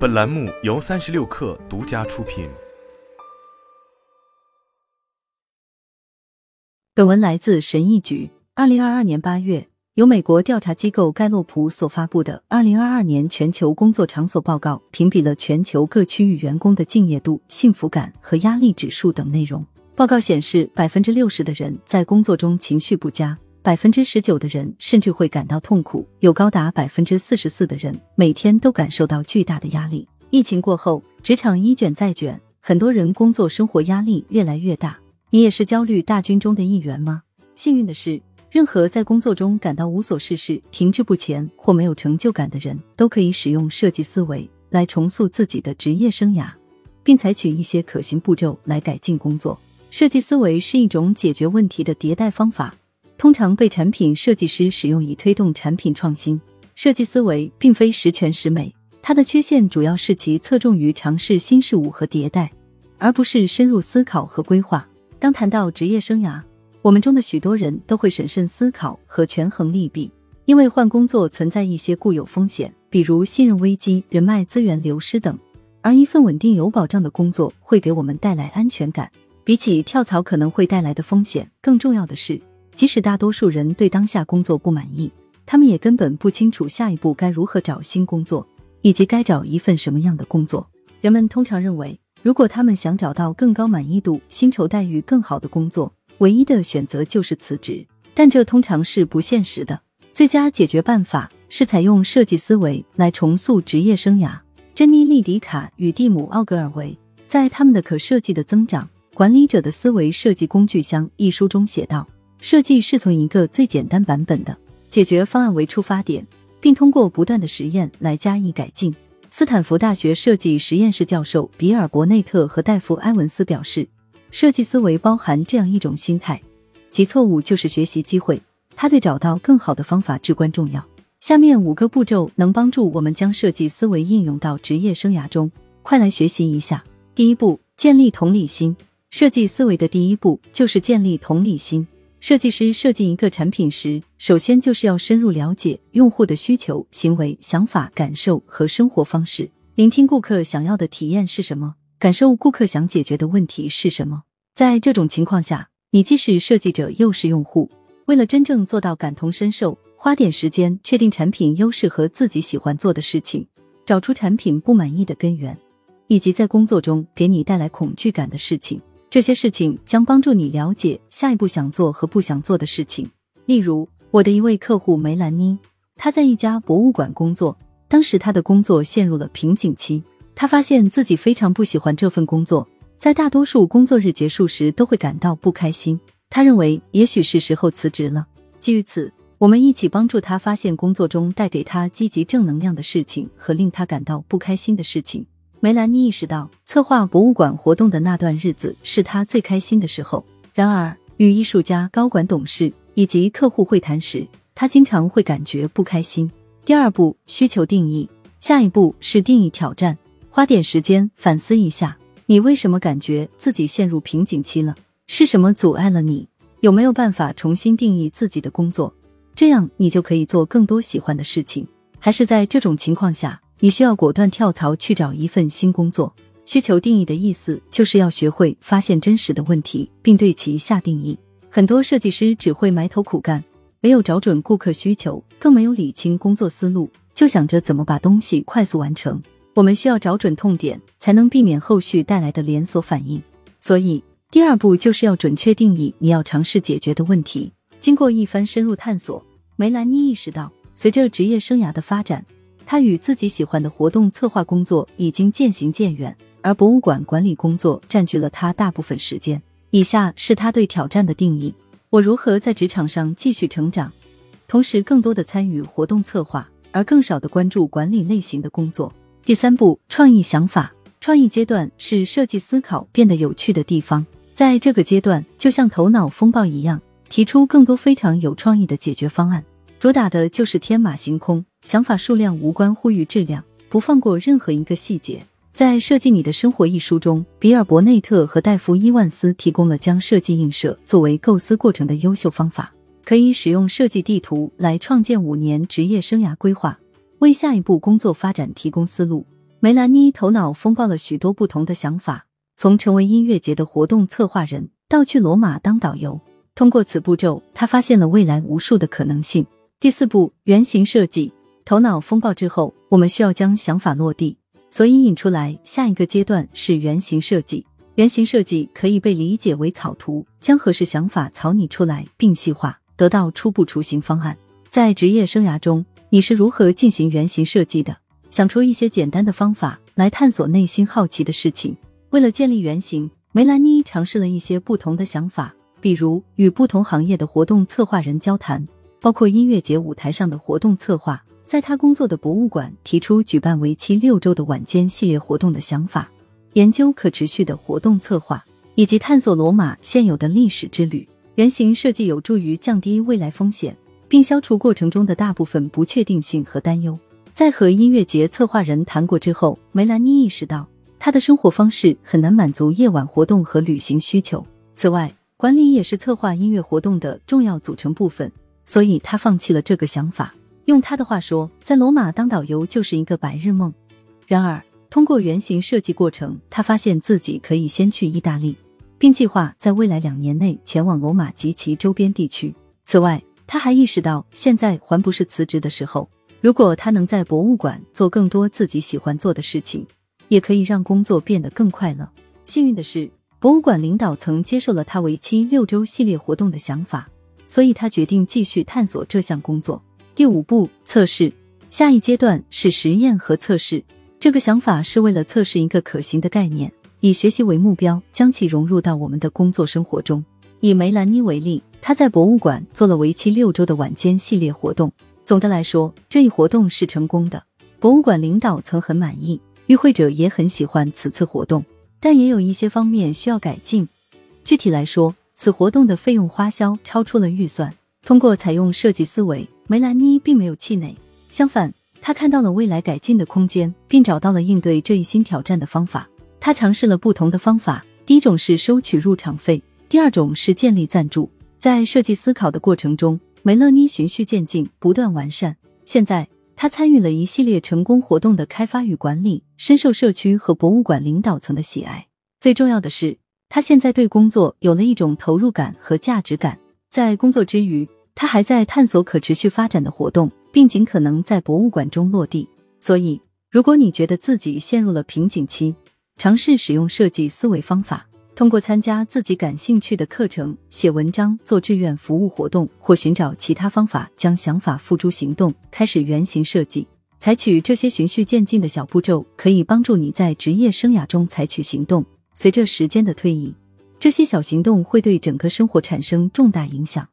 本栏目由三十六氪独家出品。本文来自神意局。二零二二年八月，由美国调查机构盖洛普所发布的《二零二二年全球工作场所报告》评比了全球各区域员工的敬业度、幸福感和压力指数等内容。报告显示，百分之六十的人在工作中情绪不佳。百分之十九的人甚至会感到痛苦，有高达百分之四十四的人每天都感受到巨大的压力。疫情过后，职场一卷再卷，很多人工作生活压力越来越大。你也是焦虑大军中的一员吗？幸运的是，任何在工作中感到无所事事、停滞不前或没有成就感的人，都可以使用设计思维来重塑自己的职业生涯，并采取一些可行步骤来改进工作。设计思维是一种解决问题的迭代方法。通常被产品设计师使用以推动产品创新。设计思维并非十全十美，它的缺陷主要是其侧重于尝试新事物和迭代，而不是深入思考和规划。当谈到职业生涯，我们中的许多人都会审慎思考和权衡利弊，因为换工作存在一些固有风险，比如信任危机、人脉资源流失等。而一份稳定有保障的工作会给我们带来安全感，比起跳槽可能会带来的风险，更重要的是。即使大多数人对当下工作不满意，他们也根本不清楚下一步该如何找新工作，以及该找一份什么样的工作。人们通常认为，如果他们想找到更高满意度、薪酬待遇更好的工作，唯一的选择就是辞职。但这通常是不现实的。最佳解决办法是采用设计思维来重塑职业生涯。珍妮·利迪卡与蒂姆·奥格尔维在他们的《可设计的增长：管理者的思维设计工具箱》一书中写道。设计是从一个最简单版本的解决方案为出发点，并通过不断的实验来加以改进。斯坦福大学设计实验室教授比尔·伯内特和戴夫·埃文斯表示，设计思维包含这样一种心态：其错误就是学习机会。它对找到更好的方法至关重要。下面五个步骤能帮助我们将设计思维应用到职业生涯中，快来学习一下。第一步，建立同理心。设计思维的第一步就是建立同理心。设计师设计一个产品时，首先就是要深入了解用户的需求、行为、想法、感受和生活方式，聆听顾客想要的体验是什么，感受顾客想解决的问题是什么。在这种情况下，你既是设计者又是用户。为了真正做到感同身受，花点时间确定产品优势和自己喜欢做的事情，找出产品不满意的根源，以及在工作中给你带来恐惧感的事情。这些事情将帮助你了解下一步想做和不想做的事情。例如，我的一位客户梅兰妮，她在一家博物馆工作，当时她的工作陷入了瓶颈期。她发现自己非常不喜欢这份工作，在大多数工作日结束时都会感到不开心。她认为也许是时候辞职了。基于此，我们一起帮助她发现工作中带给她积极正能量的事情和令她感到不开心的事情。梅兰妮意识到，策划博物馆活动的那段日子是她最开心的时候。然而，与艺术家、高管、董事以及客户会谈时，她经常会感觉不开心。第二步，需求定义。下一步是定义挑战，花点时间反思一下，你为什么感觉自己陷入瓶颈期了？是什么阻碍了你？有没有办法重新定义自己的工作？这样你就可以做更多喜欢的事情。还是在这种情况下？你需要果断跳槽去找一份新工作。需求定义的意思就是要学会发现真实的问题，并对其下定义。很多设计师只会埋头苦干，没有找准顾客需求，更没有理清工作思路，就想着怎么把东西快速完成。我们需要找准痛点，才能避免后续带来的连锁反应。所以，第二步就是要准确定义你要尝试解决的问题。经过一番深入探索，梅兰妮意识到，随着职业生涯的发展。他与自己喜欢的活动策划工作已经渐行渐远，而博物馆管理工作占据了他大部分时间。以下是他对挑战的定义：我如何在职场上继续成长，同时更多的参与活动策划，而更少的关注管理类型的工作。第三步，创意想法。创意阶段是设计思考变得有趣的地方，在这个阶段，就像头脑风暴一样，提出更多非常有创意的解决方案。主打的就是天马行空，想法数量无关乎于质量，不放过任何一个细节。在《设计你的生活》一书中，比尔·伯内特和戴夫·伊万斯提供了将设计映射作为构思过程的优秀方法。可以使用设计地图来创建五年职业生涯规划，为下一步工作发展提供思路。梅兰妮头脑风暴了许多不同的想法，从成为音乐节的活动策划人到去罗马当导游。通过此步骤，她发现了未来无数的可能性。第四步，原型设计。头脑风暴之后，我们需要将想法落地，所以引出来下一个阶段是原型设计。原型设计可以被理解为草图，将合适想法草拟出来并细化，得到初步雏形方案。在职业生涯中，你是如何进行原型设计的？想出一些简单的方法来探索内心好奇的事情。为了建立原型，梅兰妮尝试了一些不同的想法，比如与不同行业的活动策划人交谈，包括音乐节舞台上的活动策划。在他工作的博物馆提出举办为期六周的晚间系列活动的想法，研究可持续的活动策划，以及探索罗马现有的历史之旅。原型设计有助于降低未来风险，并消除过程中的大部分不确定性和担忧。在和音乐节策划人谈过之后，梅兰妮意识到她的生活方式很难满足夜晚活动和旅行需求。此外，管理也是策划音乐活动的重要组成部分，所以他放弃了这个想法。用他的话说，在罗马当导游就是一个白日梦。然而，通过原型设计过程，他发现自己可以先去意大利，并计划在未来两年内前往罗马及其周边地区。此外，他还意识到现在还不是辞职的时候。如果他能在博物馆做更多自己喜欢做的事情，也可以让工作变得更快乐。幸运的是，博物馆领导曾接受了他为期六周系列活动的想法，所以他决定继续探索这项工作。第五步测试，下一阶段是实验和测试。这个想法是为了测试一个可行的概念，以学习为目标，将其融入到我们的工作生活中。以梅兰妮为例，她在博物馆做了为期六周的晚间系列活动。总的来说，这一活动是成功的，博物馆领导曾很满意，与会者也很喜欢此次活动。但也有一些方面需要改进。具体来说，此活动的费用花销超出了预算。通过采用设计思维。梅兰妮并没有气馁，相反，她看到了未来改进的空间，并找到了应对这一新挑战的方法。她尝试了不同的方法，第一种是收取入场费，第二种是建立赞助。在设计思考的过程中，梅勒妮循序渐进，不断完善。现在，她参与了一系列成功活动的开发与管理，深受社区和博物馆领导层的喜爱。最重要的是，他现在对工作有了一种投入感和价值感。在工作之余，他还在探索可持续发展的活动，并尽可能在博物馆中落地。所以，如果你觉得自己陷入了瓶颈期，尝试使用设计思维方法，通过参加自己感兴趣的课程、写文章、做志愿服务活动，或寻找其他方法，将想法付诸行动，开始原型设计。采取这些循序渐进的小步骤，可以帮助你在职业生涯中采取行动。随着时间的推移，这些小行动会对整个生活产生重大影响。